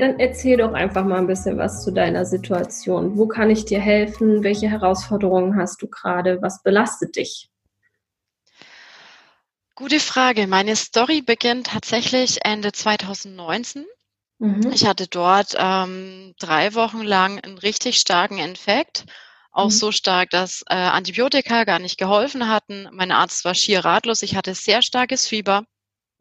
Dann erzähl doch einfach mal ein bisschen was zu deiner Situation. Wo kann ich dir helfen? Welche Herausforderungen hast du gerade? Was belastet dich? Gute Frage. Meine Story beginnt tatsächlich Ende 2019. Mhm. Ich hatte dort ähm, drei Wochen lang einen richtig starken Infekt. Auch mhm. so stark, dass äh, Antibiotika gar nicht geholfen hatten. Mein Arzt war schier ratlos. Ich hatte sehr starkes Fieber.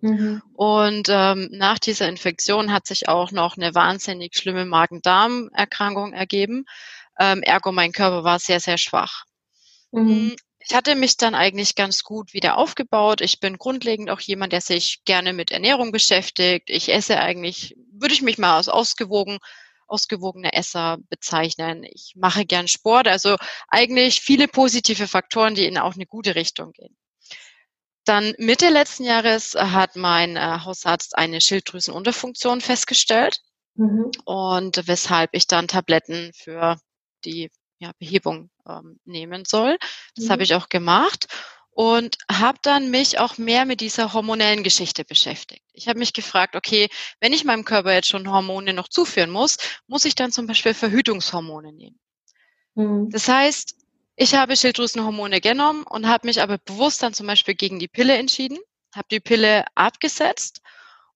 Mhm. Und ähm, nach dieser Infektion hat sich auch noch eine wahnsinnig schlimme Magen-Darm-Erkrankung ergeben. Ähm, ergo, mein Körper war sehr, sehr schwach. Mhm. Hm, ich hatte mich dann eigentlich ganz gut wieder aufgebaut. Ich bin grundlegend auch jemand, der sich gerne mit Ernährung beschäftigt. Ich esse eigentlich, würde ich mich mal als ausgewogen, ausgewogener Esser bezeichnen. Ich mache gern Sport. Also eigentlich viele positive Faktoren, die in auch eine gute Richtung gehen. Dann Mitte letzten Jahres hat mein äh, Hausarzt eine Schilddrüsenunterfunktion festgestellt mhm. und weshalb ich dann Tabletten für die ja, Behebung ähm, nehmen soll. Das mhm. habe ich auch gemacht und habe dann mich auch mehr mit dieser hormonellen Geschichte beschäftigt. Ich habe mich gefragt, okay, wenn ich meinem Körper jetzt schon Hormone noch zuführen muss, muss ich dann zum Beispiel Verhütungshormone nehmen. Mhm. Das heißt, ich habe Schilddrüsenhormone genommen und habe mich aber bewusst dann zum Beispiel gegen die Pille entschieden, habe die Pille abgesetzt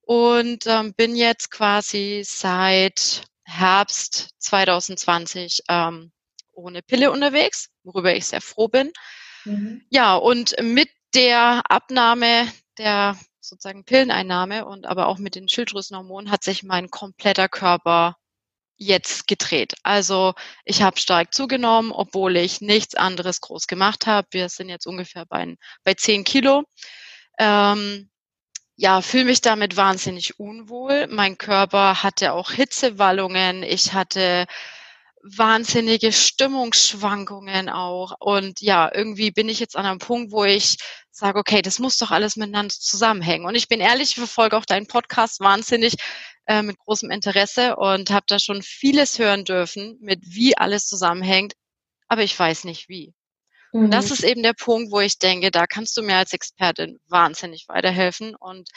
und ähm, bin jetzt quasi seit Herbst 2020 ähm, ohne Pille unterwegs, worüber ich sehr froh bin. Mhm. Ja, und mit der Abnahme der sozusagen Pilleneinnahme und aber auch mit den Schilddrüsenhormonen hat sich mein kompletter Körper jetzt gedreht. Also ich habe stark zugenommen, obwohl ich nichts anderes groß gemacht habe. Wir sind jetzt ungefähr bei, bei 10 Kilo. Ähm, ja, fühle mich damit wahnsinnig unwohl. Mein Körper hatte auch Hitzewallungen. Ich hatte wahnsinnige Stimmungsschwankungen auch. Und ja, irgendwie bin ich jetzt an einem Punkt, wo ich sage, okay, das muss doch alles miteinander zusammenhängen. Und ich bin ehrlich, ich verfolge auch deinen Podcast wahnsinnig äh, mit großem Interesse und habe da schon vieles hören dürfen, mit wie alles zusammenhängt, aber ich weiß nicht wie. Mhm. Und das mhm. ist eben der Punkt, wo ich denke, da kannst du mir als Expertin wahnsinnig weiterhelfen. Und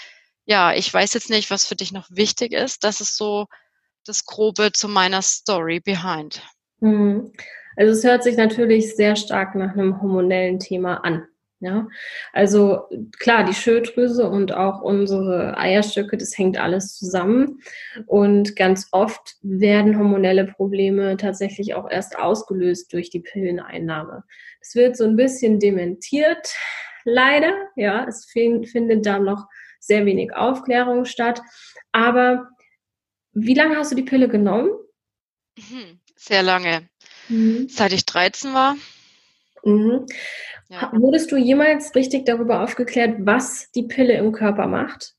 ja, ich weiß jetzt nicht, was für dich noch wichtig ist. Das ist so das Grobe zu meiner Story behind. Mhm. Also es hört sich natürlich sehr stark nach einem hormonellen Thema an. Ja, also klar, die Schilddrüse und auch unsere Eierstöcke, das hängt alles zusammen. Und ganz oft werden hormonelle Probleme tatsächlich auch erst ausgelöst durch die Pilleneinnahme. Es wird so ein bisschen dementiert, leider. Ja, es findet da noch sehr wenig Aufklärung statt. Aber wie lange hast du die Pille genommen? Mhm, sehr lange. Mhm. Seit ich 13 war. Mhm. Ja. Wurdest du jemals richtig darüber aufgeklärt, was die Pille im Körper macht?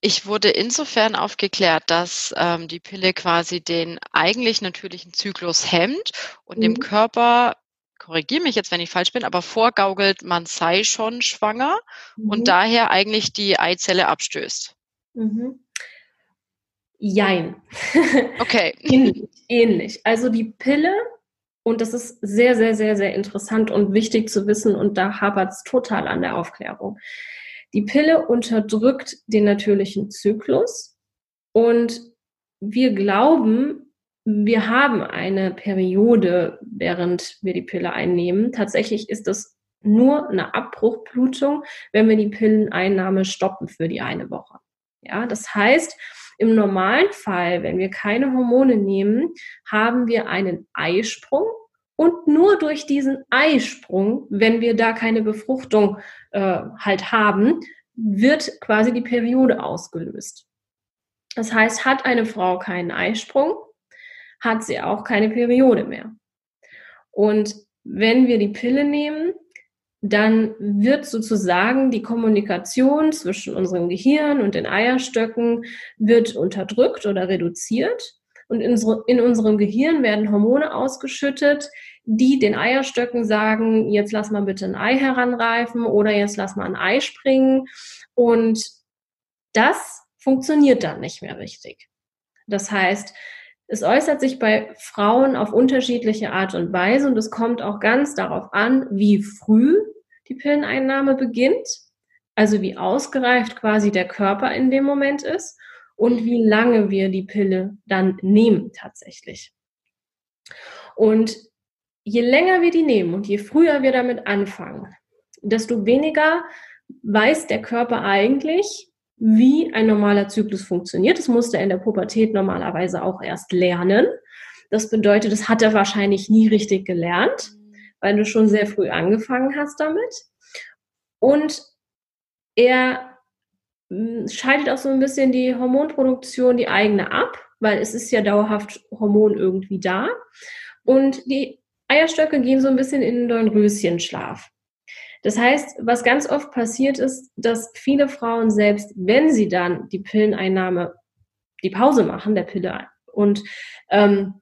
Ich wurde insofern aufgeklärt, dass ähm, die Pille quasi den eigentlich natürlichen Zyklus hemmt und mhm. dem Körper, korrigiere mich jetzt, wenn ich falsch bin, aber vorgaukelt, man sei schon schwanger mhm. und daher eigentlich die Eizelle abstößt. Mhm. Jein. Okay. ähnlich, ähnlich. Also die Pille und das ist sehr, sehr, sehr, sehr interessant und wichtig zu wissen. Und da hapert es total an der Aufklärung. Die Pille unterdrückt den natürlichen Zyklus und wir glauben, wir haben eine Periode, während wir die Pille einnehmen. Tatsächlich ist es nur eine Abbruchblutung, wenn wir die Pilleneinnahme stoppen für die eine Woche. Ja, das heißt, im normalen Fall, wenn wir keine Hormone nehmen, haben wir einen Eisprung und nur durch diesen Eisprung, wenn wir da keine Befruchtung äh, halt haben, wird quasi die Periode ausgelöst. Das heißt, hat eine Frau keinen Eisprung, hat sie auch keine Periode mehr. Und wenn wir die Pille nehmen, dann wird sozusagen die Kommunikation zwischen unserem Gehirn und den Eierstöcken wird unterdrückt oder reduziert. Und in, in unserem Gehirn werden Hormone ausgeschüttet, die den Eierstöcken sagen, jetzt lass mal bitte ein Ei heranreifen oder jetzt lass mal ein Ei springen. Und das funktioniert dann nicht mehr richtig. Das heißt, es äußert sich bei Frauen auf unterschiedliche Art und Weise und es kommt auch ganz darauf an, wie früh die Pilleneinnahme beginnt, also wie ausgereift quasi der Körper in dem Moment ist und wie lange wir die Pille dann nehmen tatsächlich. Und je länger wir die nehmen und je früher wir damit anfangen, desto weniger weiß der Körper eigentlich, wie ein normaler Zyklus funktioniert. Das musste er in der Pubertät normalerweise auch erst lernen. Das bedeutet, das hat er wahrscheinlich nie richtig gelernt, weil du schon sehr früh angefangen hast damit. Und er hm, schaltet auch so ein bisschen die Hormonproduktion, die eigene ab, weil es ist ja dauerhaft Hormon irgendwie da. Und die Eierstöcke gehen so ein bisschen in den Röschenschlaf. Das heißt, was ganz oft passiert ist, dass viele Frauen selbst, wenn sie dann die Pilleneinnahme, die Pause machen der Pille und ähm,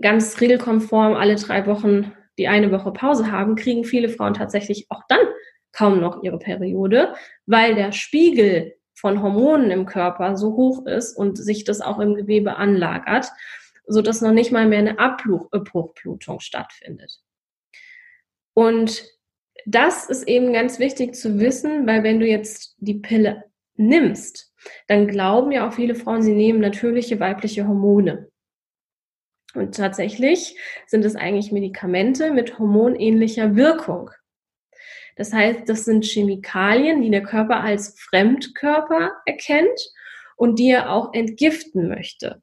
ganz regelkonform alle drei Wochen die eine Woche Pause haben, kriegen viele Frauen tatsächlich auch dann kaum noch ihre Periode, weil der Spiegel von Hormonen im Körper so hoch ist und sich das auch im Gewebe anlagert, so dass noch nicht mal mehr eine Abbruchblutung stattfindet. Und das ist eben ganz wichtig zu wissen, weil wenn du jetzt die Pille nimmst, dann glauben ja auch viele Frauen, sie nehmen natürliche weibliche Hormone. Und tatsächlich sind es eigentlich Medikamente mit hormonähnlicher Wirkung. Das heißt, das sind Chemikalien, die der Körper als Fremdkörper erkennt und die er auch entgiften möchte.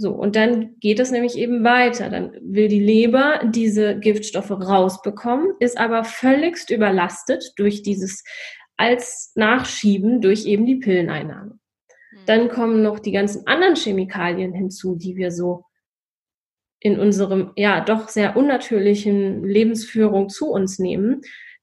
So, und dann geht es nämlich eben weiter. Dann will die Leber diese Giftstoffe rausbekommen, ist aber völligst überlastet durch dieses als Nachschieben durch eben die Pilleneinnahme. Hm. Dann kommen noch die ganzen anderen Chemikalien hinzu, die wir so in unserem ja doch sehr unnatürlichen Lebensführung zu uns nehmen.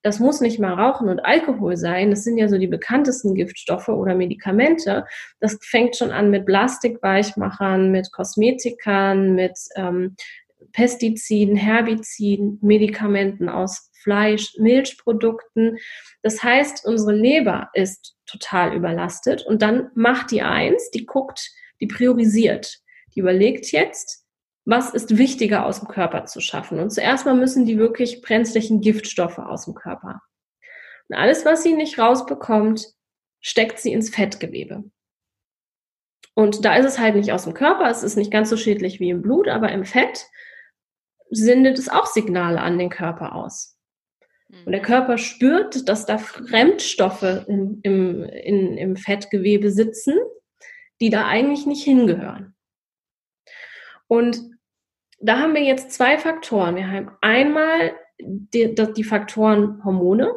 Das muss nicht mal Rauchen und Alkohol sein. Das sind ja so die bekanntesten Giftstoffe oder Medikamente. Das fängt schon an mit Plastikweichmachern, mit Kosmetikern, mit ähm, Pestiziden, Herbiziden, Medikamenten aus Fleisch, Milchprodukten. Das heißt, unsere Leber ist total überlastet und dann macht die eins, die guckt, die priorisiert. Die überlegt jetzt, was ist wichtiger aus dem Körper zu schaffen. Und zuerst mal müssen die wirklich brenzlichen Giftstoffe aus dem Körper. Und alles, was sie nicht rausbekommt, steckt sie ins Fettgewebe. Und da ist es halt nicht aus dem Körper, es ist nicht ganz so schädlich wie im Blut, aber im Fett sendet es auch Signale an den Körper aus. Und der mhm. Körper spürt, dass da Fremdstoffe im, im, in, im Fettgewebe sitzen, die da eigentlich nicht hingehören. Und da haben wir jetzt zwei Faktoren. Wir haben einmal die, die Faktoren Hormone,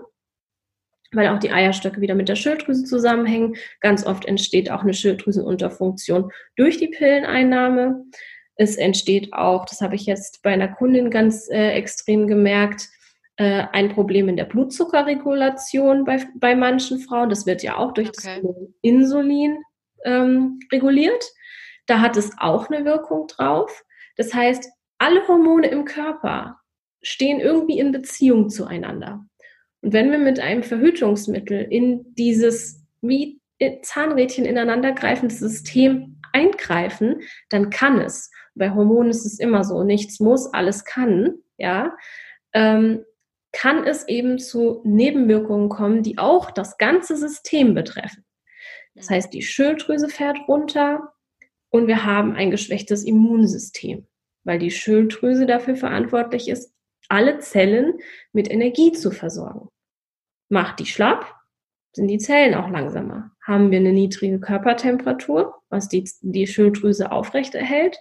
weil auch die Eierstöcke wieder mit der Schilddrüse zusammenhängen. Ganz oft entsteht auch eine Schilddrüsenunterfunktion durch die Pilleneinnahme. Es entsteht auch, das habe ich jetzt bei einer Kundin ganz äh, extrem gemerkt, äh, ein Problem in der Blutzuckerregulation bei, bei manchen Frauen. Das wird ja auch durch okay. das Insulin ähm, reguliert. Da hat es auch eine Wirkung drauf. Das heißt, alle Hormone im Körper stehen irgendwie in Beziehung zueinander. Und wenn wir mit einem Verhütungsmittel in dieses wie Zahnrädchen ineinandergreifende System eingreifen, dann kann es. Bei Hormonen ist es immer so, nichts muss, alles kann, ja. Ähm, kann es eben zu Nebenwirkungen kommen, die auch das ganze System betreffen. Das heißt, die Schilddrüse fährt runter und wir haben ein geschwächtes Immunsystem, weil die Schilddrüse dafür verantwortlich ist, alle Zellen mit Energie zu versorgen. Macht die schlapp, sind die Zellen auch langsamer. Haben wir eine niedrige Körpertemperatur, was die, die Schilddrüse aufrechterhält,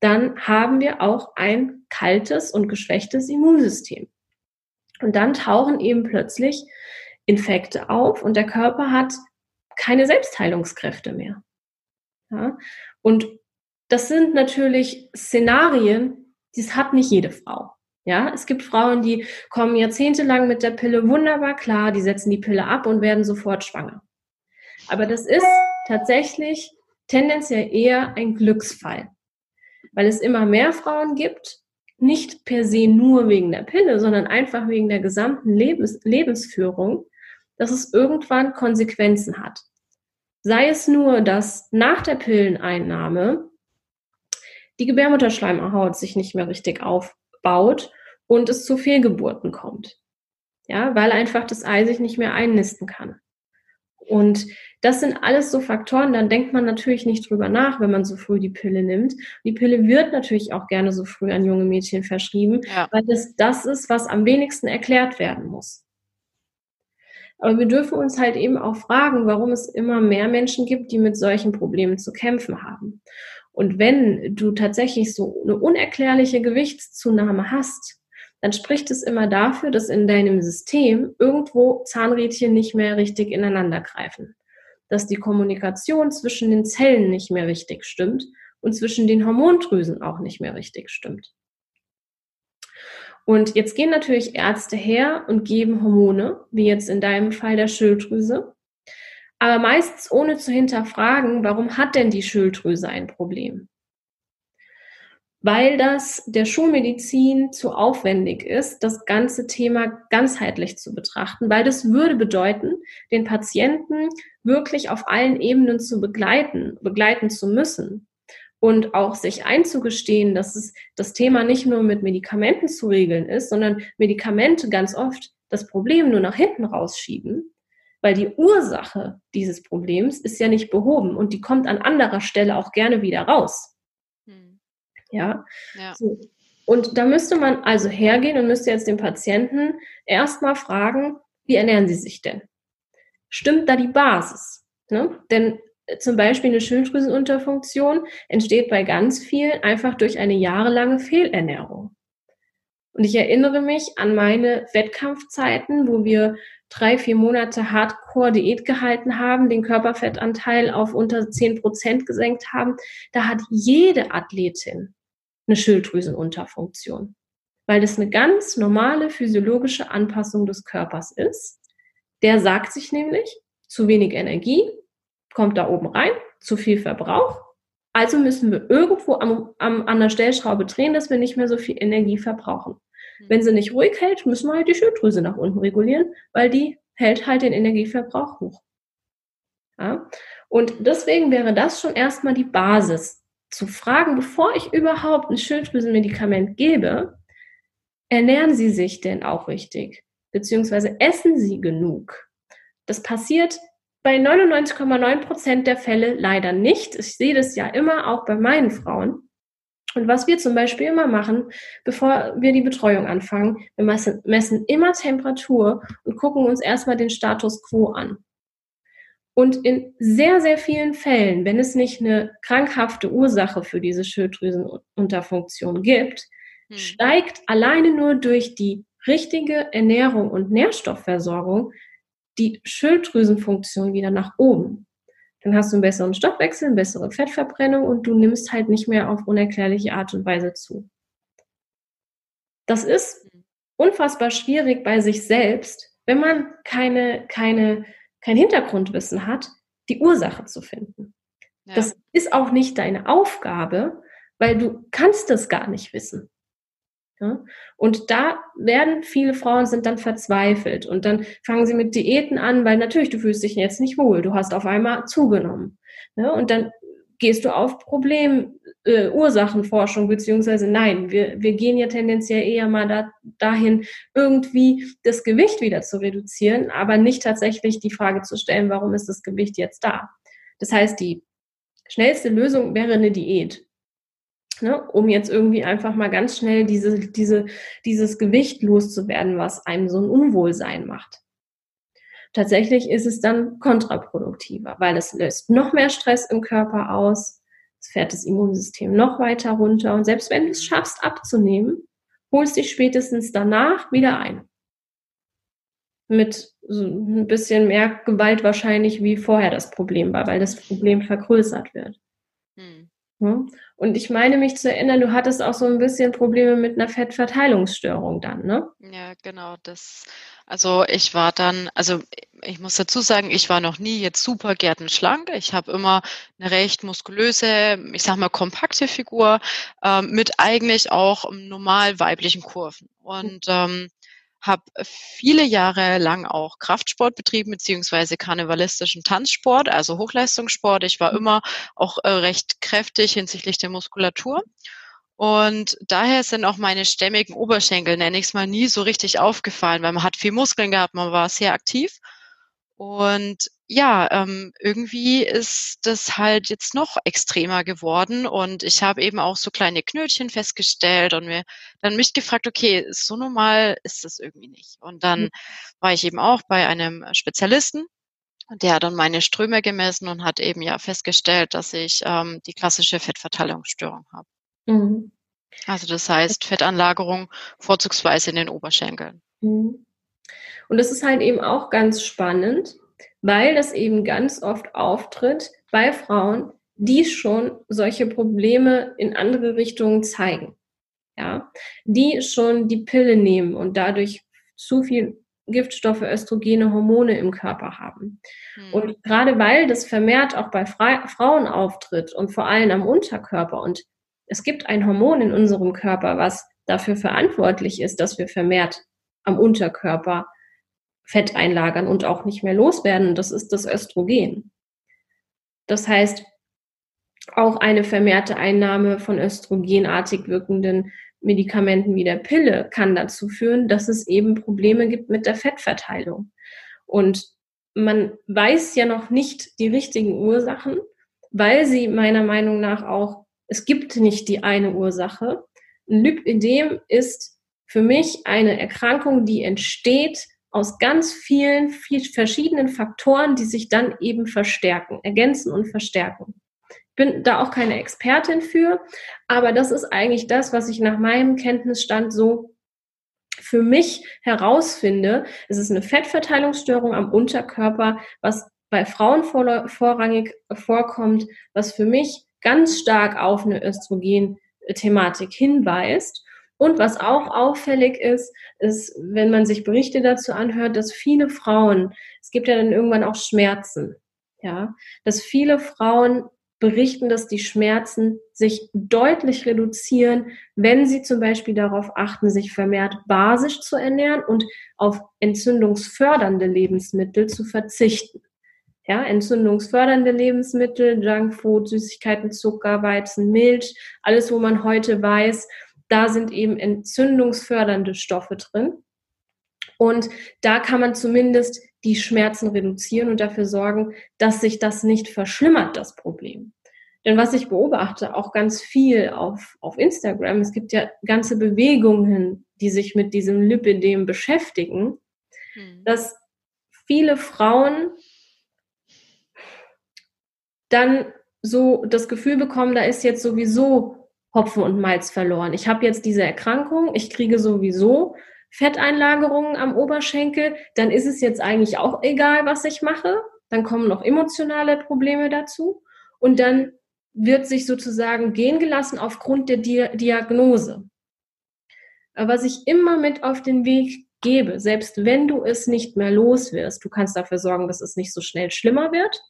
dann haben wir auch ein kaltes und geschwächtes Immunsystem. Und dann tauchen eben plötzlich Infekte auf und der Körper hat keine Selbstheilungskräfte mehr. Ja? Und das sind natürlich Szenarien, das hat nicht jede Frau. Ja, es gibt Frauen, die kommen jahrzehntelang mit der Pille wunderbar klar, die setzen die Pille ab und werden sofort schwanger. Aber das ist tatsächlich tendenziell eher ein Glücksfall, weil es immer mehr Frauen gibt, nicht per se nur wegen der Pille, sondern einfach wegen der gesamten Lebens Lebensführung, dass es irgendwann Konsequenzen hat. Sei es nur, dass nach der Pilleneinnahme die Gebärmutterschleimhaut sich nicht mehr richtig aufbaut und es zu Fehlgeburten kommt. Ja, weil einfach das Ei sich nicht mehr einnisten kann. Und das sind alles so Faktoren, dann denkt man natürlich nicht drüber nach, wenn man so früh die Pille nimmt. Die Pille wird natürlich auch gerne so früh an junge Mädchen verschrieben, ja. weil das das ist, was am wenigsten erklärt werden muss. Aber wir dürfen uns halt eben auch fragen, warum es immer mehr Menschen gibt, die mit solchen Problemen zu kämpfen haben. Und wenn du tatsächlich so eine unerklärliche Gewichtszunahme hast, dann spricht es immer dafür, dass in deinem System irgendwo Zahnrädchen nicht mehr richtig ineinander greifen. Dass die Kommunikation zwischen den Zellen nicht mehr richtig stimmt und zwischen den Hormondrüsen auch nicht mehr richtig stimmt. Und jetzt gehen natürlich Ärzte her und geben Hormone, wie jetzt in deinem Fall der Schilddrüse, aber meistens ohne zu hinterfragen, warum hat denn die Schilddrüse ein Problem? Weil das der Schulmedizin zu aufwendig ist, das ganze Thema ganzheitlich zu betrachten, weil das würde bedeuten, den Patienten wirklich auf allen Ebenen zu begleiten, begleiten zu müssen und auch sich einzugestehen, dass es das Thema nicht nur mit Medikamenten zu regeln ist, sondern Medikamente ganz oft das Problem nur nach hinten rausschieben, weil die Ursache dieses Problems ist ja nicht behoben und die kommt an anderer Stelle auch gerne wieder raus. Hm. Ja. ja. So. Und da müsste man also hergehen und müsste jetzt den Patienten erstmal fragen, wie ernähren sie sich denn? Stimmt da die Basis? Ne? Denn zum Beispiel eine Schilddrüsenunterfunktion entsteht bei ganz vielen einfach durch eine jahrelange Fehlernährung. Und ich erinnere mich an meine Wettkampfzeiten, wo wir drei, vier Monate Hardcore-Diät gehalten haben, den Körperfettanteil auf unter zehn Prozent gesenkt haben. Da hat jede Athletin eine Schilddrüsenunterfunktion, weil das eine ganz normale physiologische Anpassung des Körpers ist. Der sagt sich nämlich, zu wenig Energie, kommt da oben rein, zu viel Verbrauch. Also müssen wir irgendwo am, am, an der Stellschraube drehen, dass wir nicht mehr so viel Energie verbrauchen. Mhm. Wenn sie nicht ruhig hält, müssen wir halt die Schilddrüse nach unten regulieren, weil die hält halt den Energieverbrauch hoch. Ja? Und deswegen wäre das schon erstmal die Basis, zu fragen, bevor ich überhaupt ein Schilddrüsenmedikament gebe, ernähren Sie sich denn auch richtig? Beziehungsweise essen Sie genug? Das passiert bei 99,9 Prozent der Fälle leider nicht. Ich sehe das ja immer auch bei meinen Frauen. Und was wir zum Beispiel immer machen, bevor wir die Betreuung anfangen, wir messen, messen immer Temperatur und gucken uns erstmal den Status quo an. Und in sehr, sehr vielen Fällen, wenn es nicht eine krankhafte Ursache für diese Schilddrüsenunterfunktion gibt, hm. steigt alleine nur durch die richtige Ernährung und Nährstoffversorgung die Schilddrüsenfunktion wieder nach oben. Dann hast du einen besseren Stoffwechsel, eine bessere Fettverbrennung und du nimmst halt nicht mehr auf unerklärliche Art und Weise zu. Das ist unfassbar schwierig bei sich selbst, wenn man keine, keine, kein Hintergrundwissen hat, die Ursache zu finden. Ja. Das ist auch nicht deine Aufgabe, weil du kannst es gar nicht wissen. Ja? Und da werden viele Frauen sind dann verzweifelt und dann fangen sie mit Diäten an, weil natürlich du fühlst dich jetzt nicht wohl, du hast auf einmal zugenommen. Ja? Und dann gehst du auf Problem, äh, Ursachenforschung, beziehungsweise nein, wir, wir gehen ja tendenziell eher mal da, dahin, irgendwie das Gewicht wieder zu reduzieren, aber nicht tatsächlich die Frage zu stellen, warum ist das Gewicht jetzt da? Das heißt, die schnellste Lösung wäre eine Diät. Ne, um jetzt irgendwie einfach mal ganz schnell diese, diese, dieses Gewicht loszuwerden, was einem so ein Unwohlsein macht. Tatsächlich ist es dann kontraproduktiver, weil es löst noch mehr Stress im Körper aus, es fährt das Immunsystem noch weiter runter. Und selbst wenn du es schaffst abzunehmen, holst dich spätestens danach wieder ein. Mit so ein bisschen mehr Gewalt wahrscheinlich, wie vorher das Problem war, weil das Problem vergrößert wird. Hm. Und ich meine mich zu erinnern, du hattest auch so ein bisschen Probleme mit einer Fettverteilungsstörung dann, ne? Ja, genau. Das, also ich war dann, also ich muss dazu sagen, ich war noch nie jetzt super gärtenschlank. Ich habe immer eine recht muskulöse, ich sag mal kompakte Figur äh, mit eigentlich auch normal weiblichen Kurven. Und ähm, habe viele Jahre lang auch Kraftsport betrieben, beziehungsweise karnevalistischen Tanzsport, also Hochleistungssport. Ich war mhm. immer auch äh, recht kräftig hinsichtlich der Muskulatur. Und daher sind auch meine stämmigen Oberschenkel, nenne ich es mal, nie so richtig aufgefallen, weil man hat viel Muskeln gehabt, man war sehr aktiv. Und ja, ähm, irgendwie ist das halt jetzt noch extremer geworden und ich habe eben auch so kleine Knötchen festgestellt und mir dann mich gefragt, okay, so normal ist das irgendwie nicht. Und dann mhm. war ich eben auch bei einem Spezialisten und der hat dann meine Ströme gemessen und hat eben ja festgestellt, dass ich ähm, die klassische Fettverteilungsstörung habe. Mhm. Also das heißt Fettanlagerung vorzugsweise in den Oberschenkeln. Mhm. Und das ist halt eben auch ganz spannend, weil das eben ganz oft auftritt bei Frauen, die schon solche Probleme in andere Richtungen zeigen. Ja, die schon die Pille nehmen und dadurch zu viel Giftstoffe, Östrogene, Hormone im Körper haben. Hm. Und gerade weil das vermehrt auch bei Fra Frauen auftritt und vor allem am Unterkörper und es gibt ein Hormon in unserem Körper, was dafür verantwortlich ist, dass wir vermehrt am Unterkörper Fett einlagern und auch nicht mehr loswerden. Das ist das Östrogen. Das heißt, auch eine vermehrte Einnahme von östrogenartig wirkenden Medikamenten wie der Pille kann dazu führen, dass es eben Probleme gibt mit der Fettverteilung. Und man weiß ja noch nicht die richtigen Ursachen, weil sie meiner Meinung nach auch, es gibt nicht die eine Ursache. Ein Lipidem ist für mich eine Erkrankung, die entsteht aus ganz vielen viel verschiedenen Faktoren, die sich dann eben verstärken, ergänzen und verstärken. Ich bin da auch keine Expertin für, aber das ist eigentlich das, was ich nach meinem Kenntnisstand so für mich herausfinde. Es ist eine Fettverteilungsstörung am Unterkörper, was bei Frauen vorrangig vorkommt, was für mich ganz stark auf eine Östrogen-Thematik hinweist und was auch auffällig ist, ist, wenn man sich Berichte dazu anhört, dass viele Frauen, es gibt ja dann irgendwann auch Schmerzen, ja, dass viele Frauen berichten, dass die Schmerzen sich deutlich reduzieren, wenn sie zum Beispiel darauf achten, sich vermehrt basisch zu ernähren und auf entzündungsfördernde Lebensmittel zu verzichten. Ja, entzündungsfördernde Lebensmittel, Junkfood, Süßigkeiten, Zucker, Weizen, Milch, alles, wo man heute weiß, da sind eben entzündungsfördernde Stoffe drin. Und da kann man zumindest die Schmerzen reduzieren und dafür sorgen, dass sich das nicht verschlimmert, das Problem. Denn was ich beobachte, auch ganz viel auf, auf Instagram, es gibt ja ganze Bewegungen, die sich mit diesem Lipidem beschäftigen, hm. dass viele Frauen dann so das Gefühl bekommen, da ist jetzt sowieso Hopfen und Malz verloren. Ich habe jetzt diese Erkrankung, ich kriege sowieso Fetteinlagerungen am Oberschenkel, dann ist es jetzt eigentlich auch egal, was ich mache. Dann kommen noch emotionale Probleme dazu und dann wird sich sozusagen gehen gelassen aufgrund der Di Diagnose. Was ich immer mit auf den Weg gebe, selbst wenn du es nicht mehr los wirst, du kannst dafür sorgen, dass es nicht so schnell schlimmer wird.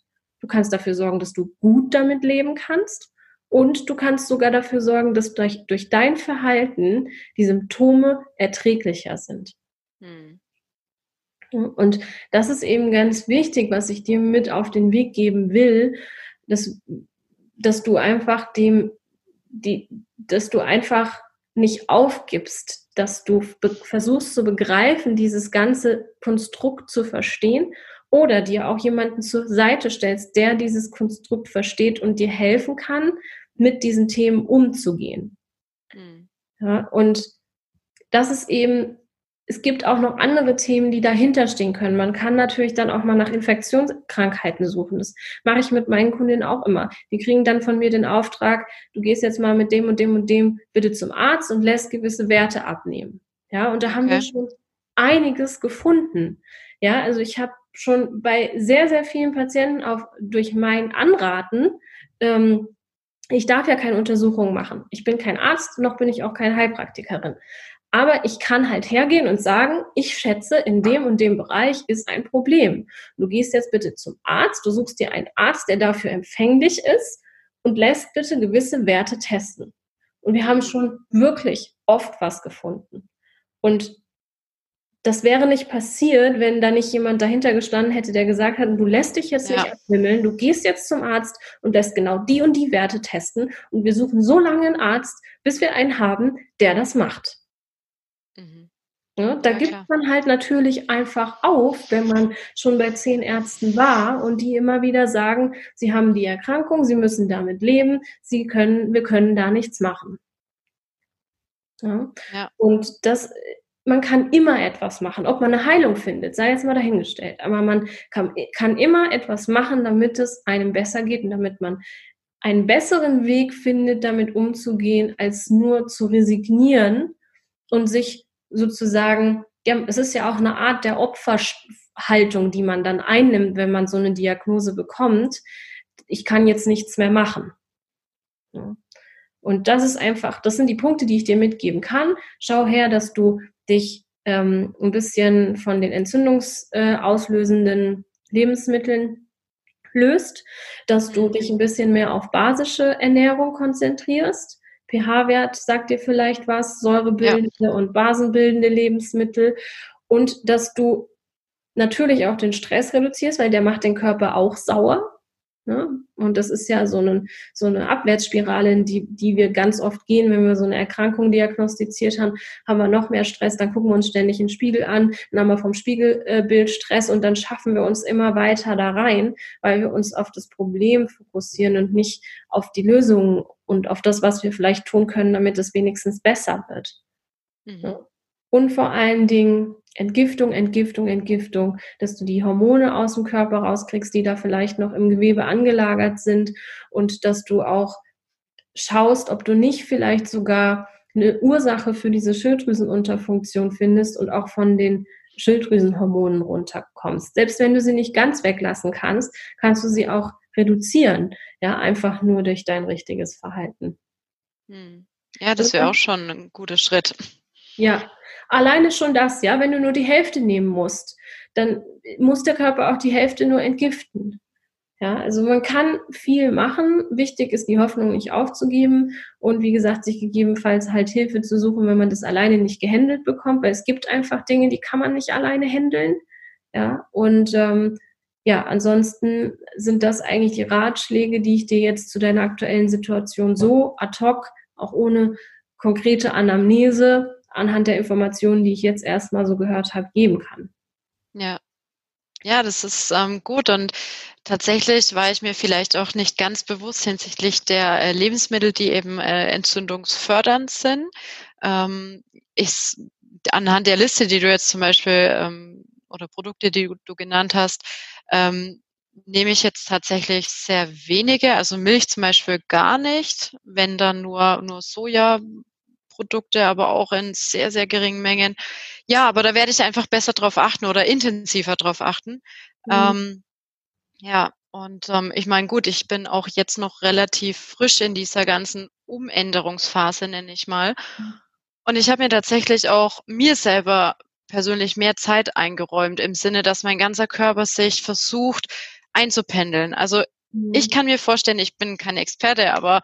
Du kannst dafür sorgen, dass du gut damit leben kannst. Und du kannst sogar dafür sorgen, dass durch, durch dein Verhalten die Symptome erträglicher sind. Hm. Und das ist eben ganz wichtig, was ich dir mit auf den Weg geben will, dass, dass du einfach dem die, dass du einfach nicht aufgibst, dass du versuchst zu begreifen, dieses ganze Konstrukt zu verstehen oder dir auch jemanden zur Seite stellst, der dieses Konstrukt versteht und dir helfen kann, mit diesen Themen umzugehen. Mhm. Ja, und das ist eben es gibt auch noch andere Themen, die dahinter stehen können. Man kann natürlich dann auch mal nach Infektionskrankheiten suchen. Das mache ich mit meinen Kundinnen auch immer. Die kriegen dann von mir den Auftrag, du gehst jetzt mal mit dem und dem und dem bitte zum Arzt und lässt gewisse Werte abnehmen. Ja, und da haben okay. wir schon einiges gefunden. Ja, also ich habe schon bei sehr, sehr vielen Patienten auch durch mein Anraten ähm, ich darf ja keine Untersuchungen machen. Ich bin kein Arzt, noch bin ich auch keine Heilpraktikerin. Aber ich kann halt hergehen und sagen, ich schätze, in dem und dem Bereich ist ein Problem. Du gehst jetzt bitte zum Arzt, du suchst dir einen Arzt, der dafür empfänglich ist und lässt bitte gewisse Werte testen. Und wir haben schon wirklich oft was gefunden. Und das wäre nicht passiert, wenn da nicht jemand dahinter gestanden hätte, der gesagt hat, du lässt dich jetzt ja. nicht abwimmeln, du gehst jetzt zum Arzt und lässt genau die und die Werte testen und wir suchen so lange einen Arzt, bis wir einen haben, der das macht. Mhm. Ja, da ja, gibt klar. man halt natürlich einfach auf, wenn man schon bei zehn Ärzten war und die immer wieder sagen, sie haben die Erkrankung, sie müssen damit leben, sie können, wir können da nichts machen. Ja. ja. Und das, man kann immer etwas machen. Ob man eine Heilung findet, sei jetzt mal dahingestellt. Aber man kann, kann immer etwas machen, damit es einem besser geht und damit man einen besseren Weg findet, damit umzugehen, als nur zu resignieren und sich sozusagen, ja, es ist ja auch eine Art der Opferhaltung, die man dann einnimmt, wenn man so eine Diagnose bekommt. Ich kann jetzt nichts mehr machen. Und das ist einfach, das sind die Punkte, die ich dir mitgeben kann. Schau her, dass du dich ähm, ein bisschen von den entzündungsauslösenden äh, Lebensmitteln löst, dass du dich ein bisschen mehr auf basische Ernährung konzentrierst, pH-Wert sagt dir vielleicht was, säurebildende ja. und basenbildende Lebensmittel und dass du natürlich auch den Stress reduzierst, weil der macht den Körper auch sauer. Ne? Und das ist ja so eine, so eine Abwärtsspirale, in die, die wir ganz oft gehen, wenn wir so eine Erkrankung diagnostiziert haben, haben wir noch mehr Stress, dann gucken wir uns ständig den Spiegel an, dann haben wir vom Spiegelbild Stress und dann schaffen wir uns immer weiter da rein, weil wir uns auf das Problem fokussieren und nicht auf die Lösung und auf das, was wir vielleicht tun können, damit es wenigstens besser wird. Mhm. Und vor allen Dingen Entgiftung, Entgiftung, Entgiftung, dass du die Hormone aus dem Körper rauskriegst, die da vielleicht noch im Gewebe angelagert sind und dass du auch schaust, ob du nicht vielleicht sogar eine Ursache für diese Schilddrüsenunterfunktion findest und auch von den Schilddrüsenhormonen runterkommst. Selbst wenn du sie nicht ganz weglassen kannst, kannst du sie auch reduzieren, ja, einfach nur durch dein richtiges Verhalten. Hm. Ja, das wäre auch schon ein guter Schritt. Ja, Alleine schon das, ja, wenn du nur die Hälfte nehmen musst, dann muss der Körper auch die Hälfte nur entgiften. Ja, also man kann viel machen. Wichtig ist, die Hoffnung nicht aufzugeben und wie gesagt, sich gegebenenfalls halt Hilfe zu suchen, wenn man das alleine nicht gehandelt bekommt, weil es gibt einfach Dinge, die kann man nicht alleine handeln. Ja, und ähm, ja, ansonsten sind das eigentlich die Ratschläge, die ich dir jetzt zu deiner aktuellen Situation so ad hoc, auch ohne konkrete Anamnese anhand der Informationen, die ich jetzt erstmal so gehört habe, geben kann. Ja. Ja, das ist ähm, gut und tatsächlich war ich mir vielleicht auch nicht ganz bewusst hinsichtlich der äh, Lebensmittel, die eben äh, entzündungsfördernd sind. Ähm, ich, anhand der Liste, die du jetzt zum Beispiel ähm, oder Produkte, die du, genannt hast, ähm, nehme ich jetzt tatsächlich sehr wenige, also Milch zum Beispiel gar nicht, wenn dann nur, nur Soja Produkte, aber auch in sehr, sehr geringen Mengen. Ja, aber da werde ich einfach besser drauf achten oder intensiver drauf achten. Mhm. Ähm, ja, und ähm, ich meine, gut, ich bin auch jetzt noch relativ frisch in dieser ganzen Umänderungsphase, nenne ich mal. Mhm. Und ich habe mir tatsächlich auch mir selber persönlich mehr Zeit eingeräumt, im Sinne, dass mein ganzer Körper sich versucht einzupendeln. Also mhm. ich kann mir vorstellen, ich bin kein Experte, aber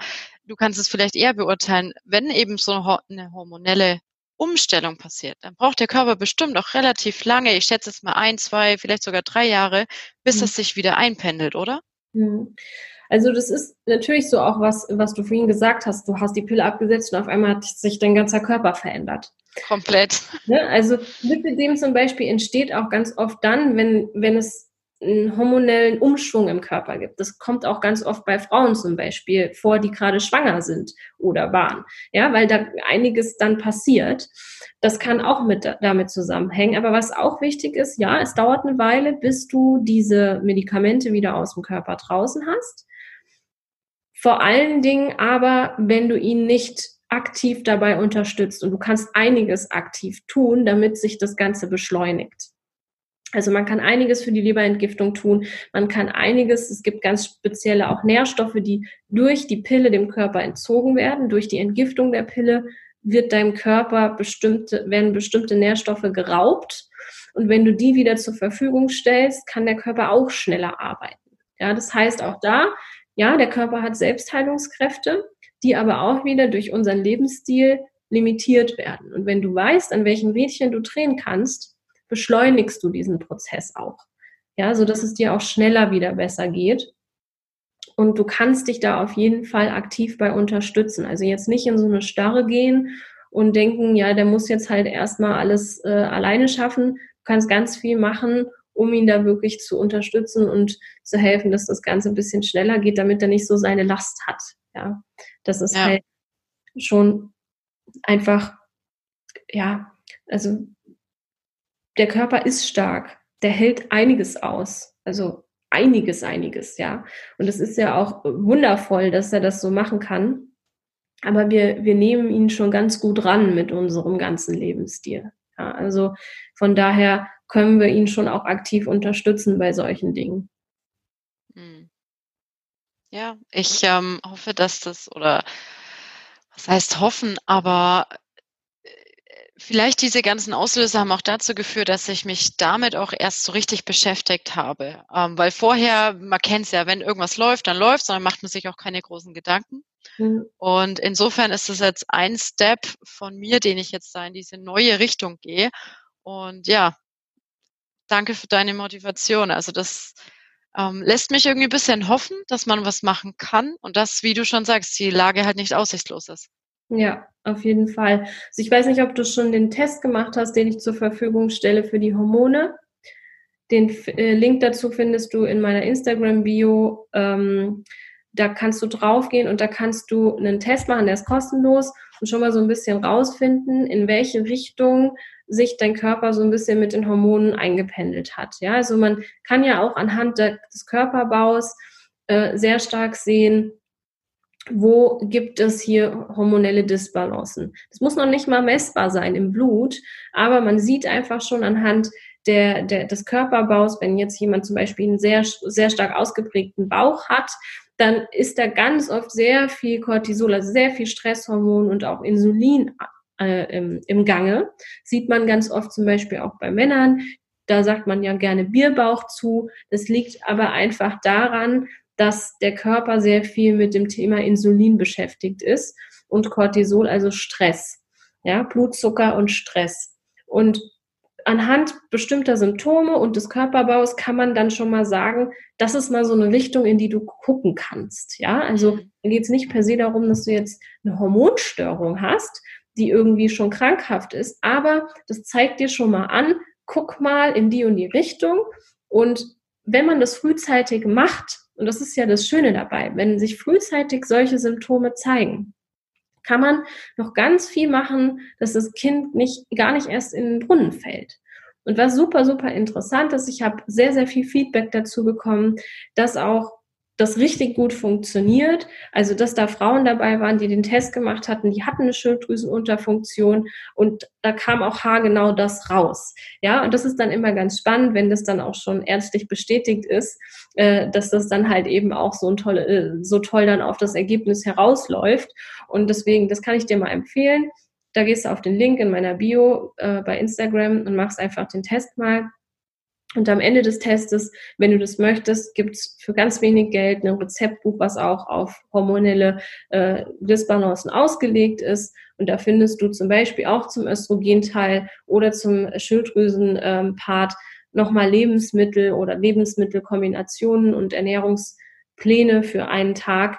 du kannst es vielleicht eher beurteilen, wenn eben so eine hormonelle Umstellung passiert, dann braucht der Körper bestimmt auch relativ lange, ich schätze es mal ein, zwei, vielleicht sogar drei Jahre, bis mhm. es sich wieder einpendelt, oder? Mhm. Also das ist natürlich so auch was, was du vorhin gesagt hast. Du hast die Pille abgesetzt und auf einmal hat sich dein ganzer Körper verändert. Komplett. Ne? Also Lipidem zum Beispiel entsteht auch ganz oft dann, wenn, wenn es einen hormonellen Umschwung im Körper gibt. Das kommt auch ganz oft bei Frauen zum Beispiel vor, die gerade schwanger sind oder waren. Ja, weil da einiges dann passiert. Das kann auch mit damit zusammenhängen. Aber was auch wichtig ist, ja, es dauert eine Weile, bis du diese Medikamente wieder aus dem Körper draußen hast. Vor allen Dingen aber, wenn du ihn nicht aktiv dabei unterstützt und du kannst einiges aktiv tun, damit sich das Ganze beschleunigt. Also man kann einiges für die Leberentgiftung tun. Man kann einiges, es gibt ganz spezielle auch Nährstoffe, die durch die Pille dem Körper entzogen werden. Durch die Entgiftung der Pille wird deinem Körper bestimmte, werden bestimmte Nährstoffe geraubt. Und wenn du die wieder zur Verfügung stellst, kann der Körper auch schneller arbeiten. Ja, das heißt auch da, ja, der Körper hat Selbstheilungskräfte, die aber auch wieder durch unseren Lebensstil limitiert werden. Und wenn du weißt, an welchem Rädchen du drehen kannst, beschleunigst du diesen Prozess auch. Ja, so dass es dir auch schneller wieder besser geht. Und du kannst dich da auf jeden Fall aktiv bei unterstützen. Also jetzt nicht in so eine Starre gehen und denken, ja, der muss jetzt halt erstmal alles äh, alleine schaffen. Du kannst ganz viel machen, um ihn da wirklich zu unterstützen und zu helfen, dass das Ganze ein bisschen schneller geht, damit er nicht so seine Last hat. Ja, das ist ja. halt schon einfach, ja, also der Körper ist stark, der hält einiges aus. Also einiges, einiges, ja. Und es ist ja auch wundervoll, dass er das so machen kann. Aber wir, wir nehmen ihn schon ganz gut ran mit unserem ganzen Lebensstil. Ja, also von daher können wir ihn schon auch aktiv unterstützen bei solchen Dingen. Hm. Ja, ich ähm, hoffe, dass das oder was heißt hoffen, aber Vielleicht diese ganzen Auslöser haben auch dazu geführt, dass ich mich damit auch erst so richtig beschäftigt habe. Ähm, weil vorher, man kennt es ja, wenn irgendwas läuft, dann läuft sondern macht man sich auch keine großen Gedanken. Mhm. Und insofern ist es jetzt ein Step von mir, den ich jetzt da in diese neue Richtung gehe. Und ja, danke für deine Motivation. Also das ähm, lässt mich irgendwie ein bisschen hoffen, dass man was machen kann und dass, wie du schon sagst, die Lage halt nicht aussichtslos ist. Ja, auf jeden Fall. Also ich weiß nicht, ob du schon den Test gemacht hast, den ich zur Verfügung stelle für die Hormone. Den äh, Link dazu findest du in meiner Instagram-Bio. Ähm, da kannst du draufgehen und da kannst du einen Test machen, der ist kostenlos und schon mal so ein bisschen rausfinden, in welche Richtung sich dein Körper so ein bisschen mit den Hormonen eingependelt hat. Ja, also man kann ja auch anhand des Körperbaus äh, sehr stark sehen, wo gibt es hier hormonelle Disbalancen. Das muss noch nicht mal messbar sein im Blut, aber man sieht einfach schon anhand der, der, des Körperbaus, wenn jetzt jemand zum Beispiel einen sehr, sehr stark ausgeprägten Bauch hat, dann ist da ganz oft sehr viel Cortisol, also sehr viel Stresshormon und auch Insulin äh, im, im Gange. Sieht man ganz oft zum Beispiel auch bei Männern. Da sagt man ja gerne Bierbauch zu. Das liegt aber einfach daran, dass der Körper sehr viel mit dem Thema Insulin beschäftigt ist und Cortisol, also Stress, ja, Blutzucker und Stress. Und anhand bestimmter Symptome und des Körperbaus kann man dann schon mal sagen, das ist mal so eine Richtung, in die du gucken kannst. Ja, also mhm. da geht es nicht per se darum, dass du jetzt eine Hormonstörung hast, die irgendwie schon krankhaft ist, aber das zeigt dir schon mal an, guck mal in die und die Richtung und wenn man das frühzeitig macht, und das ist ja das Schöne dabei, wenn sich frühzeitig solche Symptome zeigen, kann man noch ganz viel machen, dass das Kind nicht, gar nicht erst in den Brunnen fällt. Und was super, super interessant ist, ich habe sehr, sehr viel Feedback dazu bekommen, dass auch das richtig gut funktioniert. Also, dass da Frauen dabei waren, die den Test gemacht hatten, die hatten eine Schilddrüsenunterfunktion und da kam auch haargenau das raus. Ja, und das ist dann immer ganz spannend, wenn das dann auch schon ärztlich bestätigt ist, äh, dass das dann halt eben auch so, ein tolle, äh, so toll dann auf das Ergebnis herausläuft. Und deswegen, das kann ich dir mal empfehlen. Da gehst du auf den Link in meiner Bio äh, bei Instagram und machst einfach den Test mal. Und am Ende des Testes, wenn du das möchtest, gibt's für ganz wenig Geld ein Rezeptbuch, was auch auf hormonelle äh, Disbalancen ausgelegt ist. Und da findest du zum Beispiel auch zum Östrogenteil oder zum Schilddrüsenpart ähm, nochmal Lebensmittel oder Lebensmittelkombinationen und Ernährungstipps Pläne für einen Tag,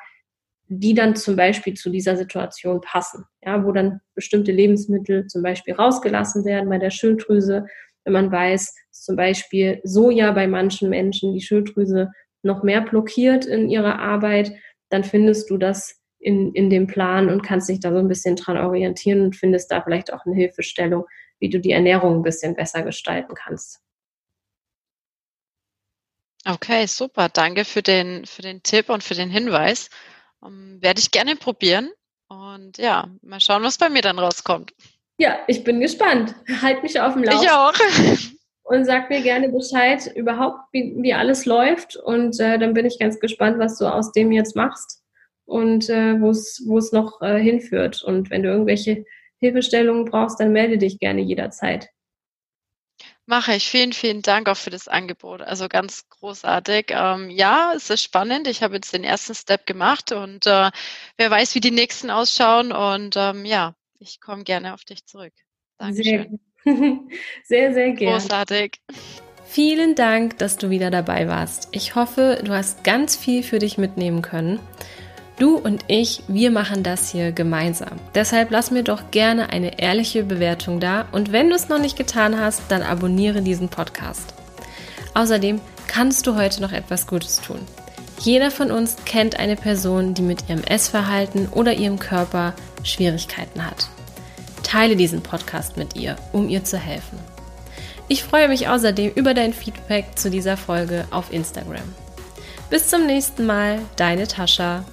die dann zum Beispiel zu dieser Situation passen. Ja, wo dann bestimmte Lebensmittel zum Beispiel rausgelassen werden bei der Schilddrüse. Wenn man weiß, dass zum Beispiel Soja bei manchen Menschen die Schilddrüse noch mehr blockiert in ihrer Arbeit, dann findest du das in, in dem Plan und kannst dich da so ein bisschen dran orientieren und findest da vielleicht auch eine Hilfestellung, wie du die Ernährung ein bisschen besser gestalten kannst. Okay, super. Danke für den, für den Tipp und für den Hinweis. Um, ähm, werde ich gerne probieren. Und ja, mal schauen, was bei mir dann rauskommt. Ja, ich bin gespannt. Halt mich auf dem Lauf. Ich auch. Und sag mir gerne Bescheid überhaupt, wie, wie alles läuft. Und äh, dann bin ich ganz gespannt, was du aus dem jetzt machst und äh, wo es noch äh, hinführt. Und wenn du irgendwelche Hilfestellungen brauchst, dann melde dich gerne jederzeit. Mache ich. Vielen, vielen Dank auch für das Angebot. Also ganz großartig. Ähm, ja, es ist spannend. Ich habe jetzt den ersten Step gemacht und äh, wer weiß, wie die nächsten ausschauen. Und ähm, ja, ich komme gerne auf dich zurück. Dankeschön. Sehr, sehr, sehr gerne. Großartig. Vielen Dank, dass du wieder dabei warst. Ich hoffe, du hast ganz viel für dich mitnehmen können. Du und ich, wir machen das hier gemeinsam. Deshalb lass mir doch gerne eine ehrliche Bewertung da und wenn du es noch nicht getan hast, dann abonniere diesen Podcast. Außerdem kannst du heute noch etwas Gutes tun. Jeder von uns kennt eine Person, die mit ihrem Essverhalten oder ihrem Körper Schwierigkeiten hat. Teile diesen Podcast mit ihr, um ihr zu helfen. Ich freue mich außerdem über dein Feedback zu dieser Folge auf Instagram. Bis zum nächsten Mal, deine Tascha.